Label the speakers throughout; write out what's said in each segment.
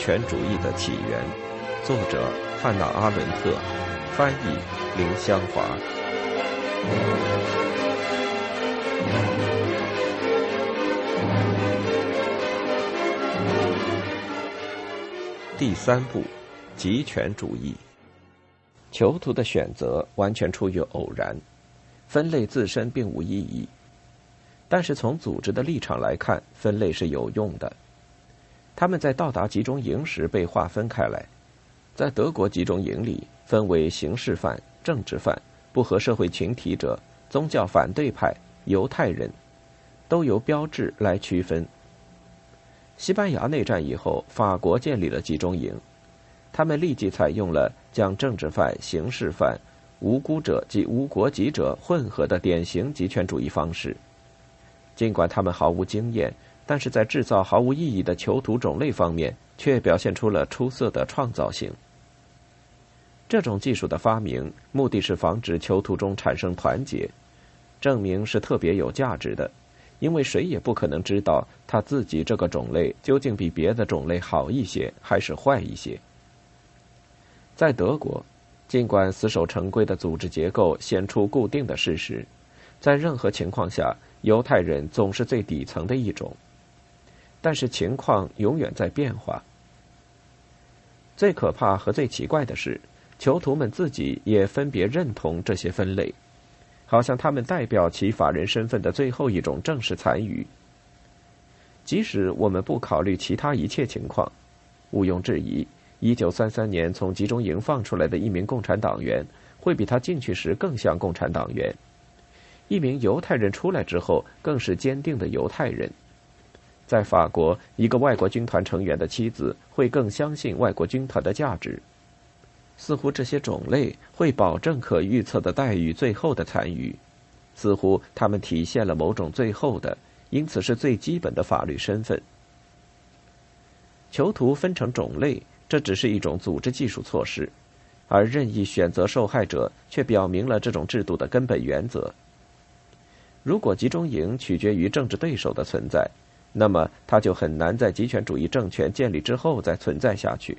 Speaker 1: 权主义的起源，作者汉娜·阿伦特，翻译林香华。第三步，极权主义。囚徒的选择完全出于偶然，分类自身并无意义。但是从组织的立场来看，分类是有用的。他们在到达集中营时被划分开来，在德国集中营里分为刑事犯、政治犯、不合社会群体者、宗教反对派、犹太人，都由标志来区分。西班牙内战以后，法国建立了集中营，他们立即采用了将政治犯、刑事犯、无辜者及无国籍者混合的典型极权主义方式。尽管他们毫无经验，但是在制造毫无意义的囚徒种类方面，却表现出了出色的创造性。这种技术的发明，目的是防止囚徒中产生团结，证明是特别有价值的，因为谁也不可能知道他自己这个种类究竟比别的种类好一些还是坏一些。在德国，尽管死守成规的组织结构显出固定的事实，在任何情况下。犹太人总是最底层的一种，但是情况永远在变化。最可怕和最奇怪的是，囚徒们自己也分别认同这些分类，好像他们代表其法人身份的最后一种正式残余。即使我们不考虑其他一切情况，毋庸置疑，一九三三年从集中营放出来的一名共产党员，会比他进去时更像共产党员。一名犹太人出来之后，更是坚定的犹太人。在法国，一个外国军团成员的妻子会更相信外国军团的价值。似乎这些种类会保证可预测的待遇，最后的残余。似乎他们体现了某种最后的，因此是最基本的法律身份。囚徒分成种类，这只是一种组织技术措施，而任意选择受害者却表明了这种制度的根本原则。如果集中营取决于政治对手的存在，那么它就很难在极权主义政权建立之后再存在下去。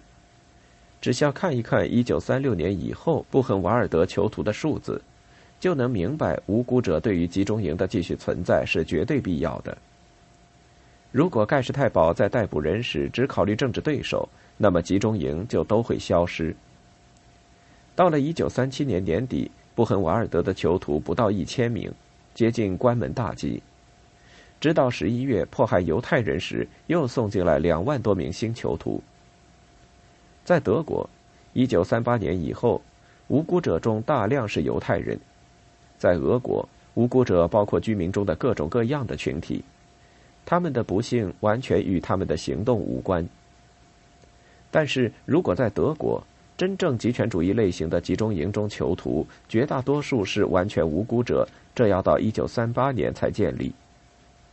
Speaker 1: 只需要看一看1936年以后布痕瓦尔德囚徒的数字，就能明白无辜者对于集中营的继续存在是绝对必要的。如果盖世太保在逮捕人时只考虑政治对手，那么集中营就都会消失。到了1937年年底，布痕瓦尔德的囚徒不到一千名。接近关门大吉，直到十一月迫害犹太人时，又送进来两万多名新囚徒。在德国，一九三八年以后，无辜者中大量是犹太人；在俄国，无辜者包括居民中的各种各样的群体，他们的不幸完全与他们的行动无关。但是如果在德国，真正极权主义类型的集中营中囚徒，绝大多数是完全无辜者。这要到一九三八年才建立。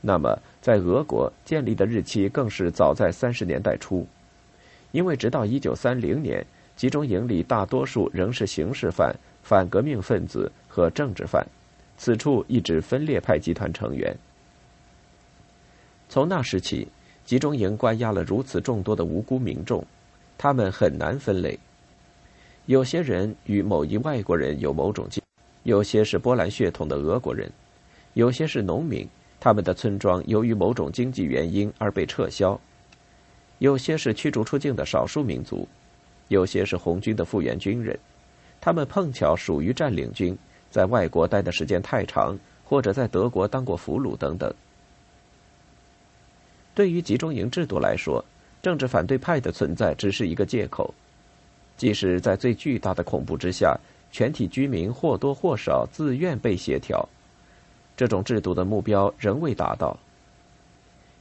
Speaker 1: 那么，在俄国建立的日期更是早在三十年代初，因为直到一九三零年，集中营里大多数仍是刑事犯、反革命分子和政治犯，此处一指分裂派集团成员。从那时起，集中营关押了如此众多的无辜民众，他们很难分类。有些人与某一外国人有某种有些是波兰血统的俄国人，有些是农民，他们的村庄由于某种经济原因而被撤销；有些是驱逐出境的少数民族，有些是红军的复员军人，他们碰巧属于占领军，在外国待的时间太长，或者在德国当过俘虏等等。对于集中营制度来说，政治反对派的存在只是一个借口。即使在最巨大的恐怖之下，全体居民或多或少自愿被协调，这种制度的目标仍未达到。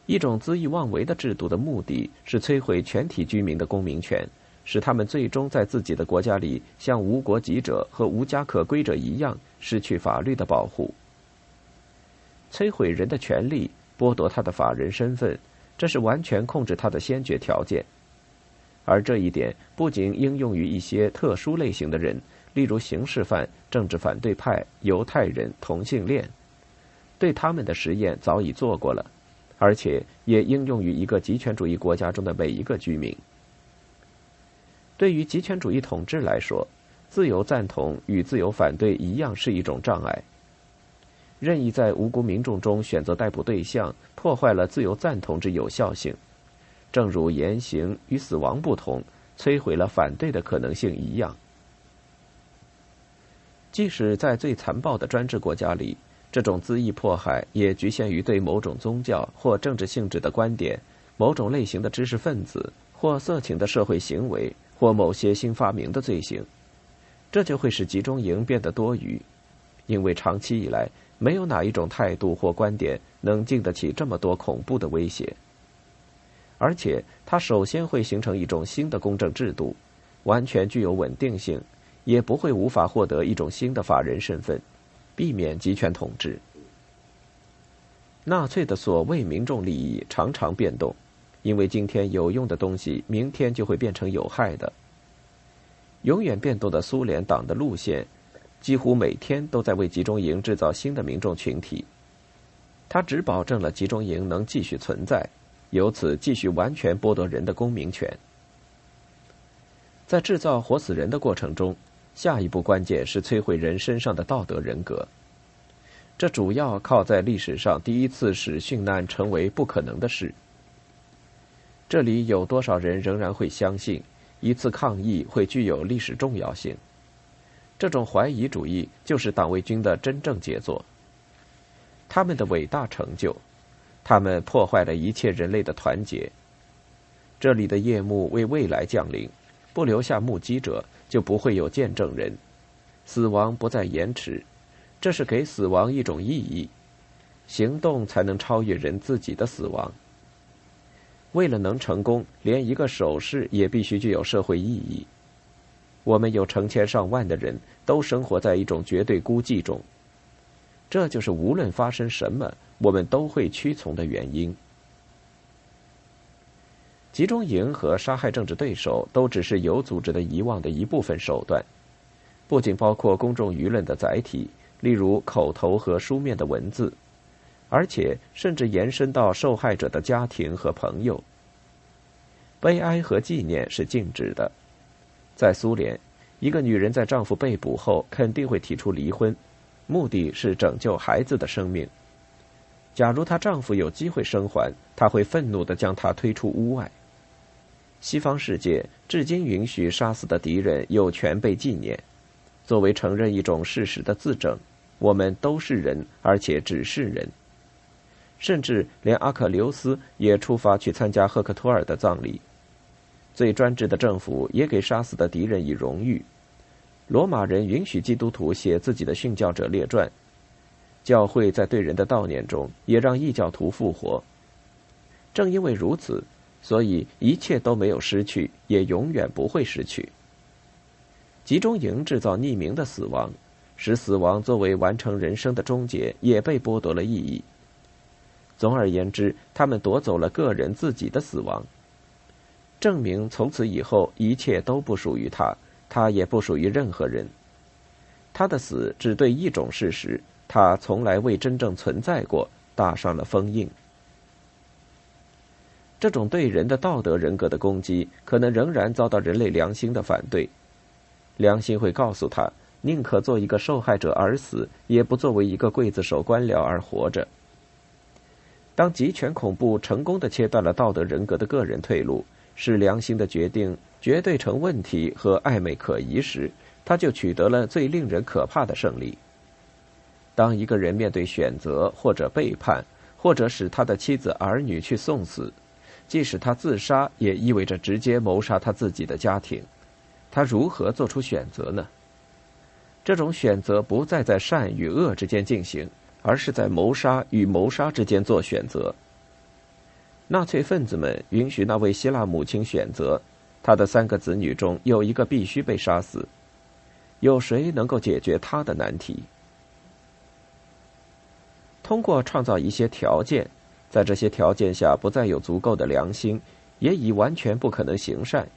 Speaker 1: 一种恣意妄为的制度的目的是摧毁全体居民的公民权，使他们最终在自己的国家里像无国籍者和无家可归者一样失去法律的保护。摧毁人的权利，剥夺他的法人身份，这是完全控制他的先决条件。而这一点不仅应用于一些特殊类型的人，例如刑事犯、政治反对派、犹太人、同性恋，对他们的实验早已做过了，而且也应用于一个极权主义国家中的每一个居民。对于极权主义统治来说，自由赞同与自由反对一样是一种障碍。任意在无辜民众中选择逮捕对象，破坏了自由赞同之有效性，正如言行与死亡不同，摧毁了反对的可能性一样。即使在最残暴的专制国家里，这种恣意迫害也局限于对某种宗教或政治性质的观点、某种类型的知识分子或色情的社会行为或某些新发明的罪行，这就会使集中营变得多余，因为长期以来。没有哪一种态度或观点能经得起这么多恐怖的威胁，而且它首先会形成一种新的公正制度，完全具有稳定性，也不会无法获得一种新的法人身份，避免集权统治。纳粹的所谓民众利益常常变动，因为今天有用的东西，明天就会变成有害的。永远变动的苏联党的路线。几乎每天都在为集中营制造新的民众群体，他只保证了集中营能继续存在，由此继续完全剥夺人的公民权。在制造活死人的过程中，下一步关键是摧毁人身上的道德人格。这主要靠在历史上第一次使殉难成为不可能的事。这里有多少人仍然会相信一次抗议会具有历史重要性？这种怀疑主义就是党卫军的真正杰作。他们的伟大成就，他们破坏了一切人类的团结。这里的夜幕为未来降临，不留下目击者，就不会有见证人。死亡不再延迟，这是给死亡一种意义。行动才能超越人自己的死亡。为了能成功，连一个手势也必须具有社会意义。我们有成千上万的人都生活在一种绝对孤寂中，这就是无论发生什么，我们都会屈从的原因。集中营和杀害政治对手都只是有组织的遗忘的一部分手段，不仅包括公众舆论的载体，例如口头和书面的文字，而且甚至延伸到受害者的家庭和朋友。悲哀和纪念是禁止的。在苏联，一个女人在丈夫被捕后肯定会提出离婚，目的是拯救孩子的生命。假如她丈夫有机会生还，她会愤怒地将他推出屋外。西方世界至今允许杀死的敌人有权被纪念，作为承认一种事实的自证：我们都是人，而且只是人。甚至连阿克琉斯也出发去参加赫克托尔的葬礼。最专制的政府也给杀死的敌人以荣誉。罗马人允许基督徒写自己的殉教者列传。教会在对人的悼念中也让异教徒复活。正因为如此，所以一切都没有失去，也永远不会失去。集中营制造匿名的死亡，使死亡作为完成人生的终结也被剥夺了意义。总而言之，他们夺走了个人自己的死亡。证明从此以后一切都不属于他，他也不属于任何人。他的死只对一种事实：他从来未真正存在过，打上了封印。这种对人的道德人格的攻击，可能仍然遭到人类良心的反对。良心会告诉他，宁可做一个受害者而死，也不作为一个刽子手官僚而活着。当极权恐怖成功的切断了道德人格的个人退路。使良心的决定绝对成问题和暧昧可疑时，他就取得了最令人可怕的胜利。当一个人面对选择或者背叛，或者使他的妻子儿女去送死，即使他自杀，也意味着直接谋杀他自己的家庭。他如何做出选择呢？这种选择不再在善与恶之间进行，而是在谋杀与谋杀之间做选择。纳粹分子们允许那位希腊母亲选择，她的三个子女中有一个必须被杀死。有谁能够解决他的难题？通过创造一些条件，在这些条件下不再有足够的良心，也已完全不可能行善。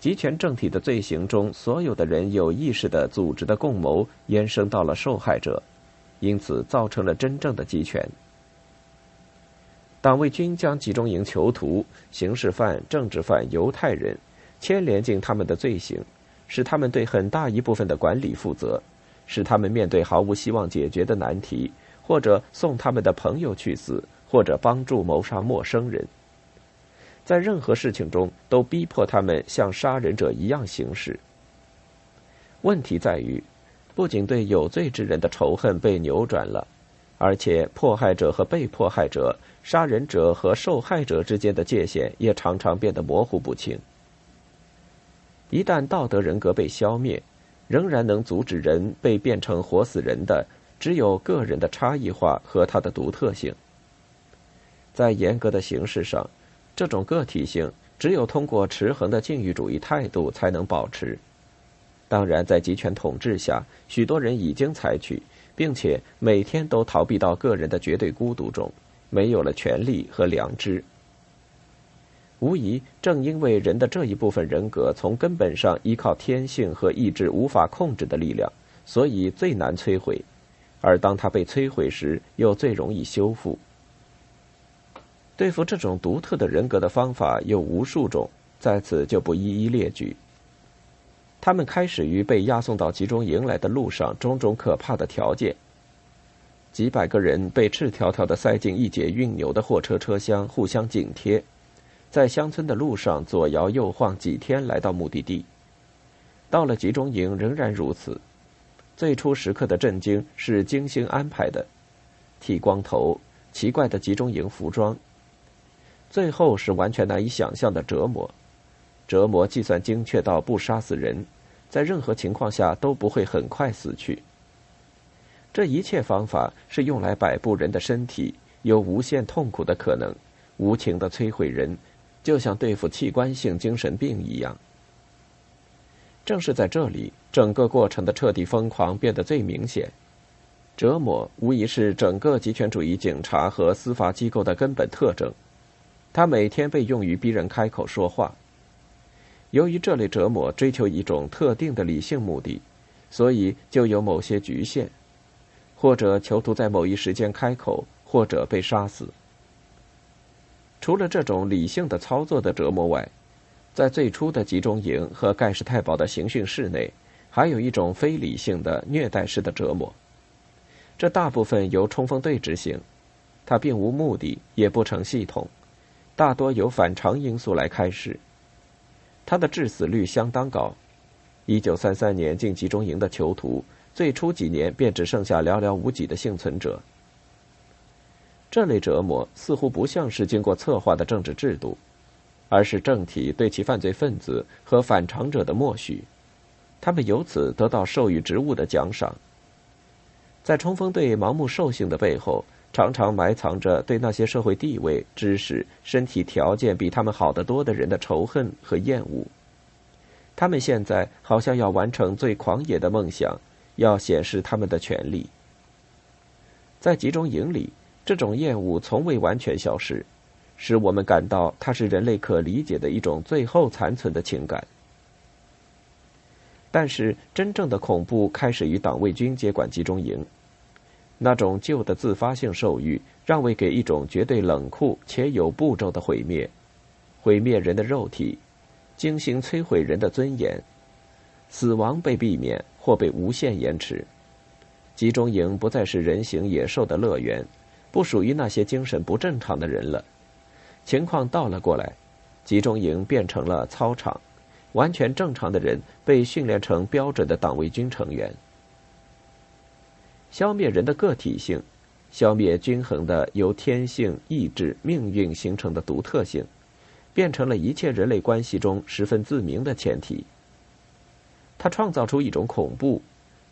Speaker 1: 集权政体的罪行中，所有的人有意识的组织的共谋，延伸到了受害者，因此造成了真正的集权。党卫军将集中营囚徒、刑事犯、政治犯、犹太人，牵连进他们的罪行，使他们对很大一部分的管理负责，使他们面对毫无希望解决的难题，或者送他们的朋友去死，或者帮助谋杀陌生人。在任何事情中，都逼迫他们像杀人者一样行事。问题在于，不仅对有罪之人的仇恨被扭转了，而且迫害者和被迫害者、杀人者和受害者之间的界限也常常变得模糊不清。一旦道德人格被消灭，仍然能阻止人被变成活死人的，只有个人的差异化和他的独特性。在严格的形式上，这种个体性只有通过持恒的禁欲主义态度才能保持。当然，在集权统治下，许多人已经采取，并且每天都逃避到个人的绝对孤独中，没有了权利和良知。无疑，正因为人的这一部分人格从根本上依靠天性和意志无法控制的力量，所以最难摧毁；而当它被摧毁时，又最容易修复。对付这种独特的人格的方法有无数种，在此就不一一列举。他们开始于被押送到集中营来的路上种种可怕的条件。几百个人被赤条条的塞进一节运牛的货车车厢，互相紧贴。在乡村的路上左摇右晃几天，来到目的地。到了集中营，仍然如此。最初时刻的震惊是精心安排的，剃光头，奇怪的集中营服装。最后是完全难以想象的折磨，折磨计算精确到不杀死人，在任何情况下都不会很快死去。这一切方法是用来摆布人的身体，有无限痛苦的可能，无情的摧毁人。就像对付器官性精神病一样。正是在这里，整个过程的彻底疯狂变得最明显。折磨无疑是整个极权主义警察和司法机构的根本特征。他每天被用于逼人开口说话。由于这类折磨追求一种特定的理性目的，所以就有某些局限，或者囚徒在某一时间开口，或者被杀死。除了这种理性的操作的折磨外，在最初的集中营和盖世太保的刑讯室内，还有一种非理性的虐待式的折磨。这大部分由冲锋队执行，它并无目的，也不成系统，大多由反常因素来开始。它的致死率相当高。一九三三年进集中营的囚徒，最初几年便只剩下寥寥无几的幸存者。这类折磨似乎不像是经过策划的政治制度，而是政体对其犯罪分子和反常者的默许，他们由此得到授予职务的奖赏。在冲锋队盲目兽性的背后，常常埋藏着对那些社会地位、知识、身体条件比他们好得多的人的仇恨和厌恶。他们现在好像要完成最狂野的梦想，要显示他们的权利。在集中营里。这种厌恶从未完全消失，使我们感到它是人类可理解的一种最后残存的情感。但是，真正的恐怖开始于党卫军接管集中营，那种旧的自发性兽欲让位给一种绝对冷酷且有步骤的毁灭，毁灭人的肉体，精心摧毁人的尊严，死亡被避免或被无限延迟。集中营不再是人形野兽的乐园。不属于那些精神不正常的人了。情况倒了过来，集中营变成了操场，完全正常的人被训练成标准的党卫军成员。消灭人的个体性，消灭均衡的由天性、意志、命运形成的独特性，变成了一切人类关系中十分自明的前提。他创造出一种恐怖，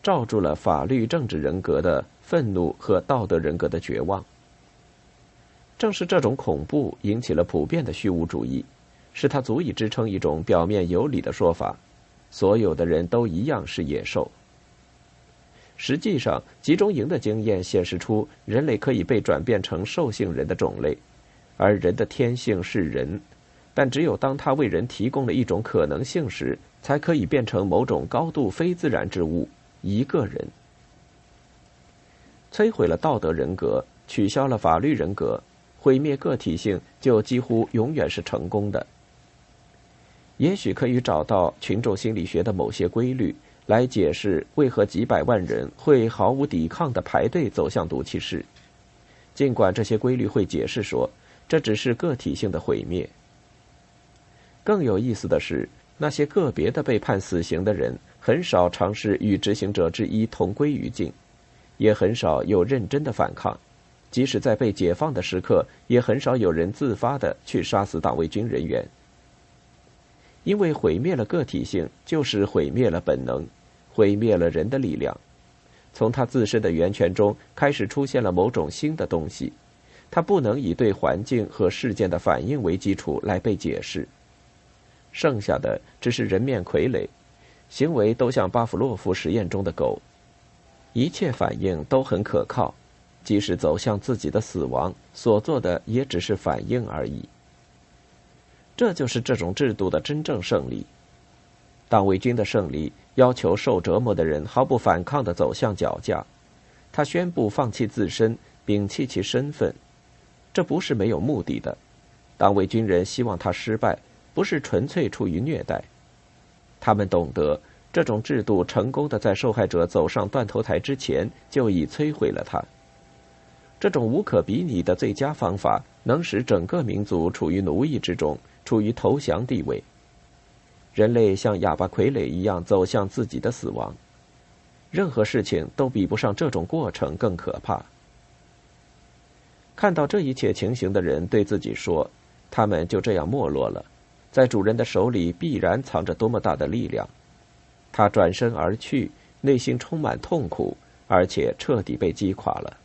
Speaker 1: 罩住了法律、政治人格的。愤怒和道德人格的绝望，正是这种恐怖引起了普遍的虚无主义，使它足以支撑一种表面有理的说法：所有的人都一样是野兽。实际上，集中营的经验显示出，人类可以被转变成兽性人的种类，而人的天性是人，但只有当他为人提供了一种可能性时，才可以变成某种高度非自然之物——一个人。摧毁了道德人格，取消了法律人格，毁灭个体性，就几乎永远是成功的。也许可以找到群众心理学的某些规律，来解释为何几百万人会毫无抵抗的排队走向毒气室。尽管这些规律会解释说，这只是个体性的毁灭。更有意思的是，那些个别的被判死刑的人，很少尝试与执行者之一同归于尽，也很少有认真的反抗。即使在被解放的时刻，也很少有人自发的去杀死党卫军人员。因为毁灭了个体性，就是毁灭了本能，毁灭了人的力量。从他自身的源泉中开始出现了某种新的东西，它不能以对环境和事件的反应为基础来被解释。剩下的只是人面傀儡，行为都像巴甫洛夫实验中的狗，一切反应都很可靠，即使走向自己的死亡，所做的也只是反应而已。这就是这种制度的真正胜利。党卫军的胜利要求受折磨的人毫不反抗地走向绞架，他宣布放弃自身，摒弃其身份。这不是没有目的的，党卫军人希望他失败。不是纯粹出于虐待，他们懂得这种制度成功的在受害者走上断头台之前就已摧毁了他。这种无可比拟的最佳方法，能使整个民族处于奴役之中，处于投降地位。人类像哑巴傀儡一样走向自己的死亡，任何事情都比不上这种过程更可怕。看到这一切情形的人对自己说：“他们就这样没落了。”在主人的手里必然藏着多么大的力量！他转身而去，内心充满痛苦，而且彻底被击垮了。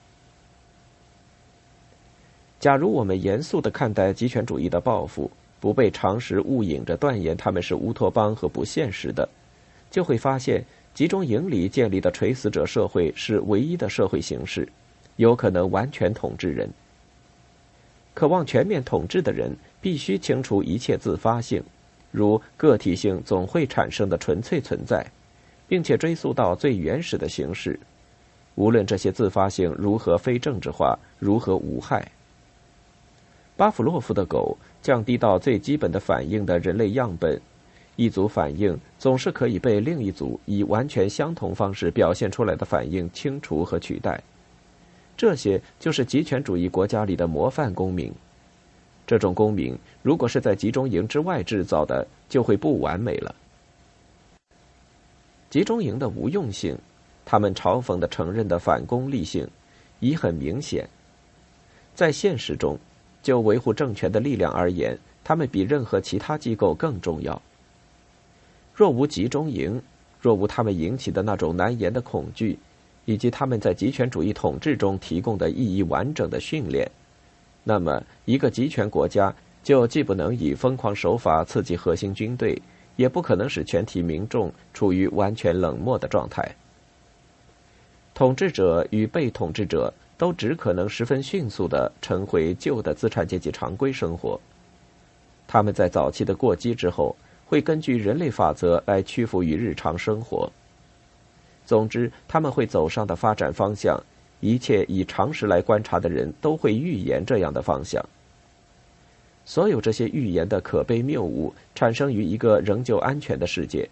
Speaker 1: 假如我们严肃的看待极权主义的报复，不被常识误引着断言他们是乌托邦和不现实的，就会发现集中营里建立的垂死者社会是唯一的社会形式，有可能完全统治人。渴望全面统治的人必须清除一切自发性，如个体性总会产生的纯粹存在，并且追溯到最原始的形式，无论这些自发性如何非政治化，如何无害。巴甫洛夫的狗降低到最基本的反应的人类样本，一组反应总是可以被另一组以完全相同方式表现出来的反应清除和取代。这些就是极权主义国家里的模范公民。这种公民如果是在集中营之外制造的，就会不完美了。集中营的无用性，他们嘲讽的承认的反功利性，已很明显。在现实中，就维护政权的力量而言，他们比任何其他机构更重要。若无集中营，若无他们引起的那种难言的恐惧。以及他们在极权主义统治中提供的意义完整的训练，那么一个极权国家就既不能以疯狂手法刺激核心军队，也不可能使全体民众处于完全冷漠的状态。统治者与被统治者都只可能十分迅速的重回旧的资产阶级常规生活。他们在早期的过激之后，会根据人类法则来屈服于日常生活。总之，他们会走上的发展方向，一切以常识来观察的人都会预言这样的方向。所有这些预言的可悲谬误，产生于一个仍旧安全的世界，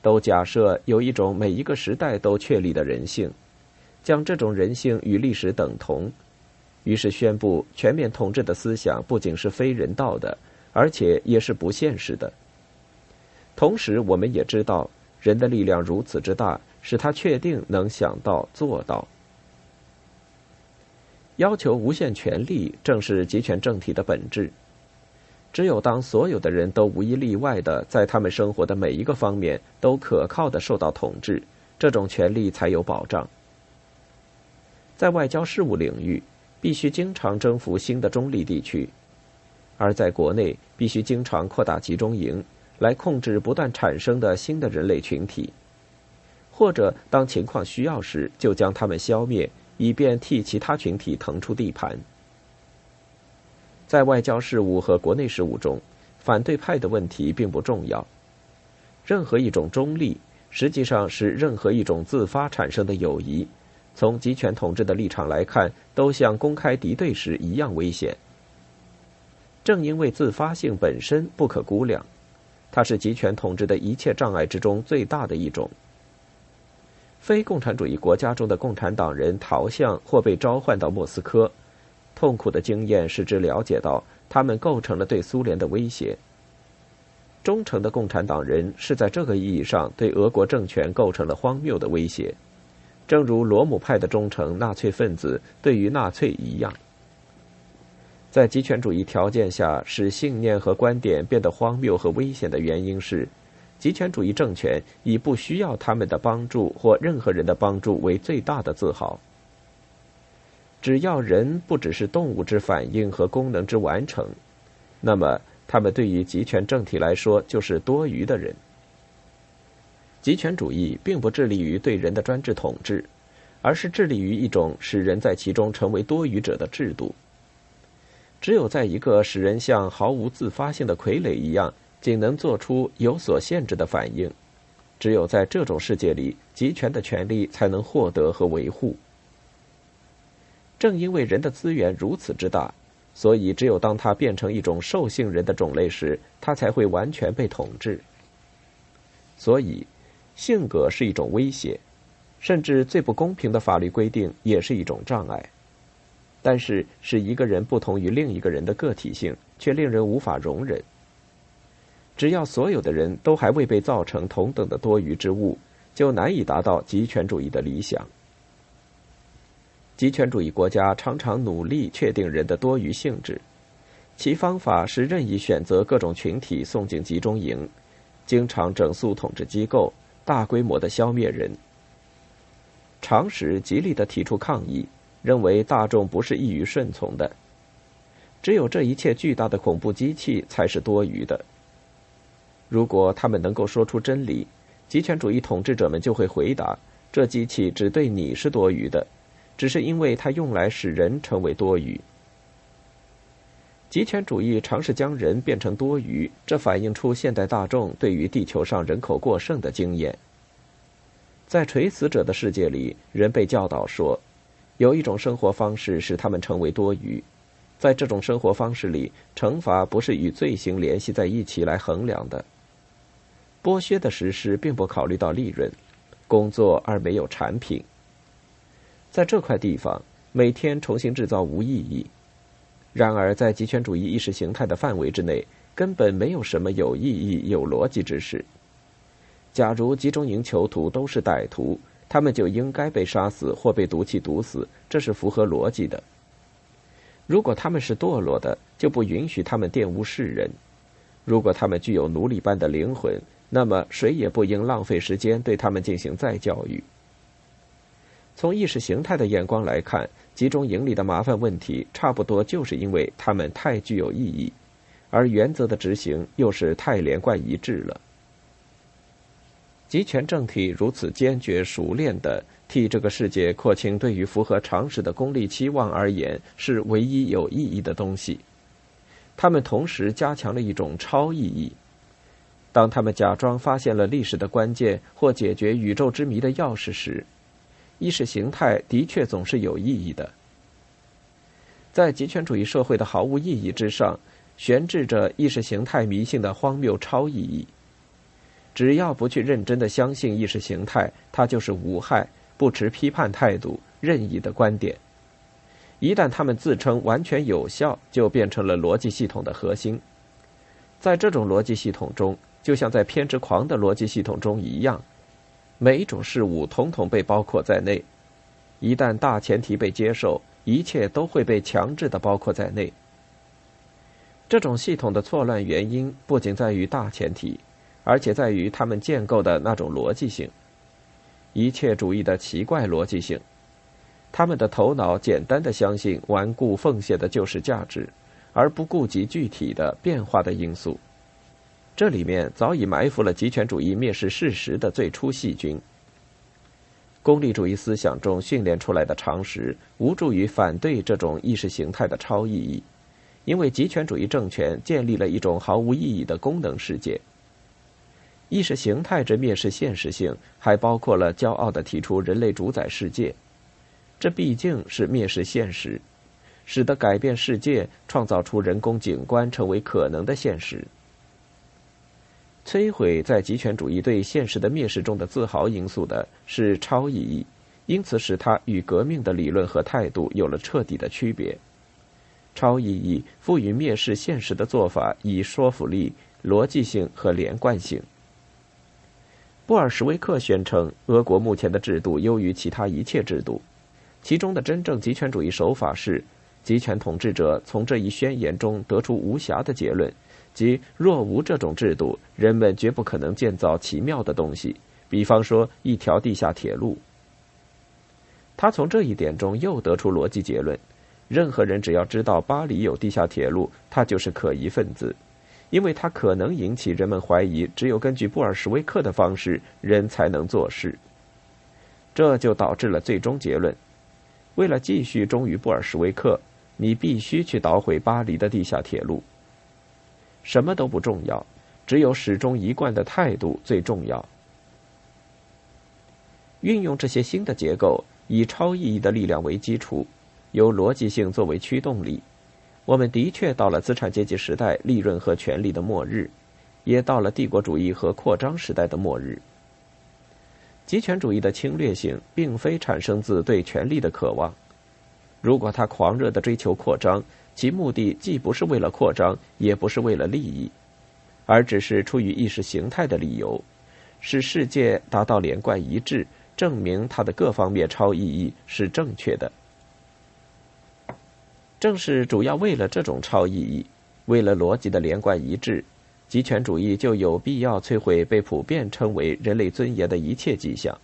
Speaker 1: 都假设有一种每一个时代都确立的人性，将这种人性与历史等同，于是宣布全面统治的思想不仅是非人道的，而且也是不现实的。同时，我们也知道，人的力量如此之大。使他确定能想到做到。要求无限权力，正是集权政体的本质。只有当所有的人都无一例外的在他们生活的每一个方面都可靠的受到统治，这种权利才有保障。在外交事务领域，必须经常征服新的中立地区；而在国内，必须经常扩大集中营，来控制不断产生的新的人类群体。或者当情况需要时，就将他们消灭，以便替其他群体腾出地盘。在外交事务和国内事务中，反对派的问题并不重要。任何一种中立，实际上是任何一种自发产生的友谊，从集权统治的立场来看，都像公开敌对时一样危险。正因为自发性本身不可估量。它是集权统治的一切障碍之中最大的一种。非共产主义国家中的共产党人逃向或被召唤到莫斯科，痛苦的经验使之了解到，他们构成了对苏联的威胁。忠诚的共产党人是在这个意义上对俄国政权构成了荒谬的威胁，正如罗姆派的忠诚纳粹分子对于纳粹一样。在极权主义条件下，使信念和观点变得荒谬和危险的原因是。极权主义政权以不需要他们的帮助或任何人的帮助为最大的自豪。只要人不只是动物之反应和功能之完成，那么他们对于极权政体来说就是多余的人。极权主义并不致力于对人的专制统治，而是致力于一种使人在其中成为多余者的制度。只有在一个使人像毫无自发性的傀儡一样。仅能做出有所限制的反应，只有在这种世界里，集权的权利才能获得和维护。正因为人的资源如此之大，所以只有当他变成一种兽性人的种类时，他才会完全被统治。所以，性格是一种威胁，甚至最不公平的法律规定也是一种障碍。但是，使一个人不同于另一个人的个体性，却令人无法容忍。只要所有的人都还未被造成同等的多余之物，就难以达到极权主义的理想。极权主义国家常常努力确定人的多余性质，其方法是任意选择各种群体送进集中营，经常整肃统治机构，大规模的消灭人。常识极力的提出抗议，认为大众不是易于顺从的，只有这一切巨大的恐怖机器才是多余的。如果他们能够说出真理，极权主义统治者们就会回答：这机器只对你是多余的，只是因为它用来使人成为多余。极权主义尝试将人变成多余，这反映出现代大众对于地球上人口过剩的经验。在垂死者的世界里，人被教导说，有一种生活方式使他们成为多余。在这种生活方式里，惩罚不是与罪行联系在一起来衡量的。剥削的实施并不考虑到利润，工作而没有产品。在这块地方，每天重新制造无意义。然而，在极权主义意识形态的范围之内，根本没有什么有意义、有逻辑之事。假如集中营囚徒都是歹徒，他们就应该被杀死或被毒气毒死，这是符合逻辑的。如果他们是堕落的，就不允许他们玷污世人；如果他们具有奴隶般的灵魂，那么，谁也不应浪费时间对他们进行再教育。从意识形态的眼光来看，集中营里的麻烦问题，差不多就是因为他们太具有意义，而原则的执行又是太连贯一致了。集权政体如此坚决熟练的替这个世界廓清，对于符合常识的功利期望而言，是唯一有意义的东西。他们同时加强了一种超意义。当他们假装发现了历史的关键或解决宇宙之谜的钥匙时，意识形态的确总是有意义的。在极权主义社会的毫无意义之上，悬置着意识形态迷信的荒谬超意义。只要不去认真的相信意识形态，它就是无害、不持批判态度、任意的观点。一旦他们自称完全有效，就变成了逻辑系统的核心。在这种逻辑系统中，就像在偏执狂的逻辑系统中一样，每一种事物统统被包括在内。一旦大前提被接受，一切都会被强制的包括在内。这种系统的错乱原因不仅在于大前提，而且在于他们建构的那种逻辑性——一切主义的奇怪逻辑性。他们的头脑简单的相信顽固奉献的就是价值，而不顾及具体的变化的因素。这里面早已埋伏了极权主义蔑视事实的最初细菌。功利主义思想中训练出来的常识，无助于反对这种意识形态的超意义，因为极权主义政权建立了一种毫无意义的功能世界。意识形态之蔑视现实性，还包括了骄傲的提出人类主宰世界，这毕竟是蔑视现实，使得改变世界、创造出人工景观成为可能的现实。摧毁在极权主义对现实的蔑视中的自豪因素的是超意义，因此使它与革命的理论和态度有了彻底的区别。超意义赋予蔑视现实的做法以说服力、逻辑性和连贯性。布尔什维克宣称，俄国目前的制度优于其他一切制度，其中的真正极权主义手法是，极权统治者从这一宣言中得出无瑕的结论。即若无这种制度，人们绝不可能建造奇妙的东西，比方说一条地下铁路。他从这一点中又得出逻辑结论：任何人只要知道巴黎有地下铁路，他就是可疑分子，因为他可能引起人们怀疑。只有根据布尔什维克的方式，人才能做事。这就导致了最终结论：为了继续忠于布尔什维克，你必须去捣毁巴黎的地下铁路。什么都不重要，只有始终一贯的态度最重要。运用这些新的结构，以超意义的力量为基础，由逻辑性作为驱动力，我们的确到了资产阶级时代利润和权力的末日，也到了帝国主义和扩张时代的末日。极权主义的侵略性并非产生自对权力的渴望，如果他狂热的追求扩张。其目的既不是为了扩张，也不是为了利益，而只是出于意识形态的理由，使世界达到连贯一致，证明它的各方面超意义是正确的。正是主要为了这种超意义，为了逻辑的连贯一致，极权主义就有必要摧毁被普遍称为人类尊严的一切迹象，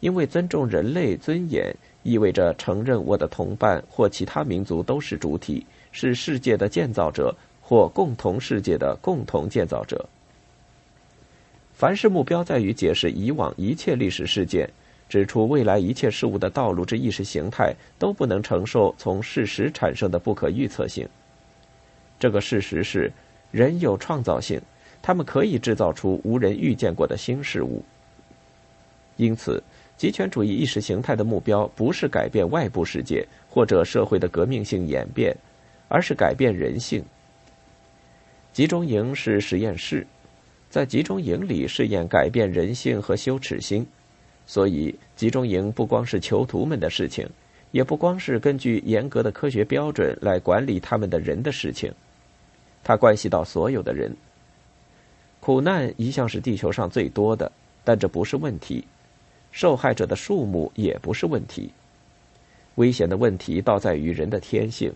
Speaker 1: 因为尊重人类尊严。意味着承认我的同伴或其他民族都是主体，是世界的建造者或共同世界的共同建造者。凡是目标在于解释以往一切历史事件，指出未来一切事物的道路之意识形态，都不能承受从事实产生的不可预测性。这个事实是，人有创造性，他们可以制造出无人遇见过的新事物。因此。极权主义意识形态的目标不是改变外部世界或者社会的革命性演变，而是改变人性。集中营是实验室，在集中营里试验改变人性和羞耻心，所以集中营不光是囚徒们的事情，也不光是根据严格的科学标准来管理他们的人的事情，它关系到所有的人。苦难一向是地球上最多的，但这不是问题。受害者的数目也不是问题，危险的问题倒在于人的天性。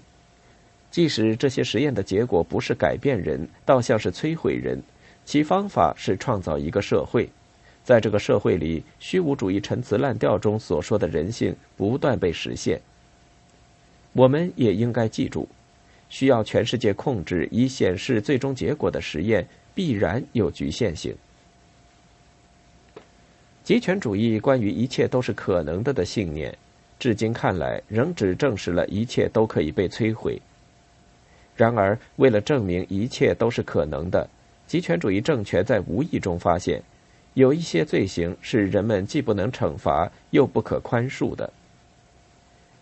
Speaker 1: 即使这些实验的结果不是改变人，倒像是摧毁人，其方法是创造一个社会，在这个社会里，虚无主义陈词滥调中所说的人性不断被实现。我们也应该记住，需要全世界控制以显示最终结果的实验必然有局限性。极权主义关于一切都是可能的的信念，至今看来仍只证实了一切都可以被摧毁。然而，为了证明一切都是可能的，极权主义政权在无意中发现，有一些罪行是人们既不能惩罚又不可宽恕的。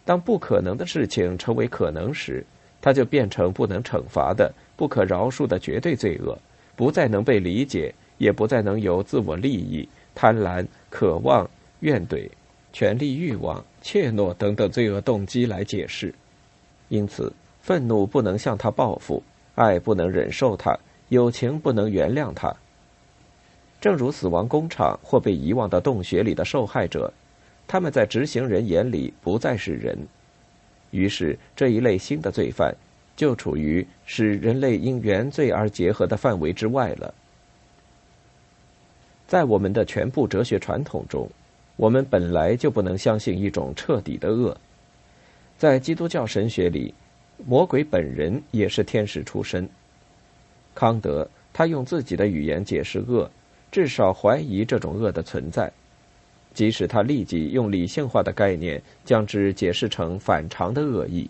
Speaker 1: 当不可能的事情成为可能时，它就变成不能惩罚的、不可饶恕的绝对罪恶，不再能被理解，也不再能有自我利益。贪婪、渴望、怨怼、权力欲望、怯懦等等罪恶动机来解释，因此，愤怒不能向他报复，爱不能忍受他，友情不能原谅他。正如死亡工厂或被遗忘的洞穴里的受害者，他们在执行人眼里不再是人，于是这一类新的罪犯就处于使人类因原罪而结合的范围之外了。在我们的全部哲学传统中，我们本来就不能相信一种彻底的恶。在基督教神学里，魔鬼本人也是天使出身。康德他用自己的语言解释恶，至少怀疑这种恶的存在，即使他立即用理性化的概念将之解释成反常的恶意，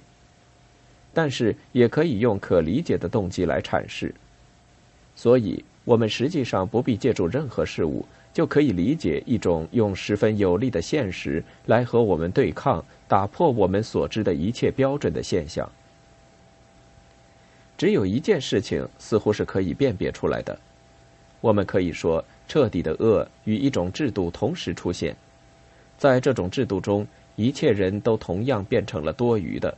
Speaker 1: 但是也可以用可理解的动机来阐释。所以。我们实际上不必借助任何事物，就可以理解一种用十分有力的现实来和我们对抗、打破我们所知的一切标准的现象。只有一件事情似乎是可以辨别出来的：我们可以说，彻底的恶与一种制度同时出现，在这种制度中，一切人都同样变成了多余的。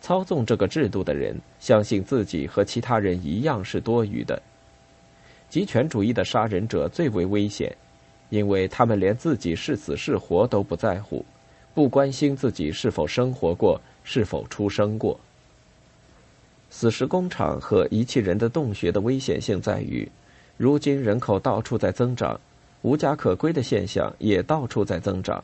Speaker 1: 操纵这个制度的人，相信自己和其他人一样是多余的。极权主义的杀人者最为危险，因为他们连自己是死是活都不在乎，不关心自己是否生活过，是否出生过。死尸工厂和遗弃人的洞穴的危险性在于。如今人口到处在增长，无家可归的现象也到处在增长。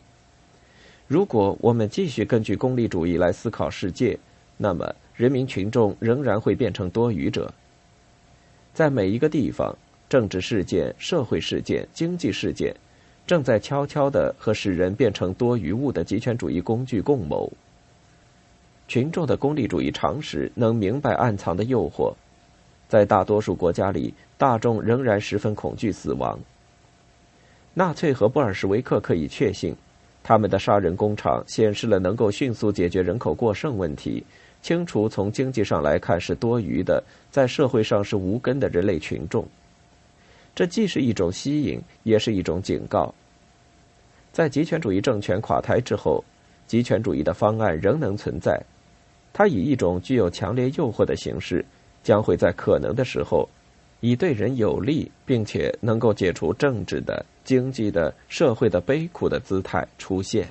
Speaker 1: 如果我们继续根据功利主义来思考世界，那么人民群众仍然会变成多余者。在每一个地方，政治事件、社会事件、经济事件，正在悄悄的和使人变成多余物的极权主义工具共谋。群众的功利主义常识能明白暗藏的诱惑。在大多数国家里，大众仍然十分恐惧死亡。纳粹和布尔什维克可以确信，他们的杀人工厂显示了能够迅速解决人口过剩问题，清除从经济上来看是多余的，在社会上是无根的人类群众。这既是一种吸引，也是一种警告。在极权主义政权垮台之后，极权主义的方案仍能存在，它以一种具有强烈诱惑的形式。将会在可能的时候，以对人有利并且能够解除政治的、经济的、社会的悲苦的姿态出现。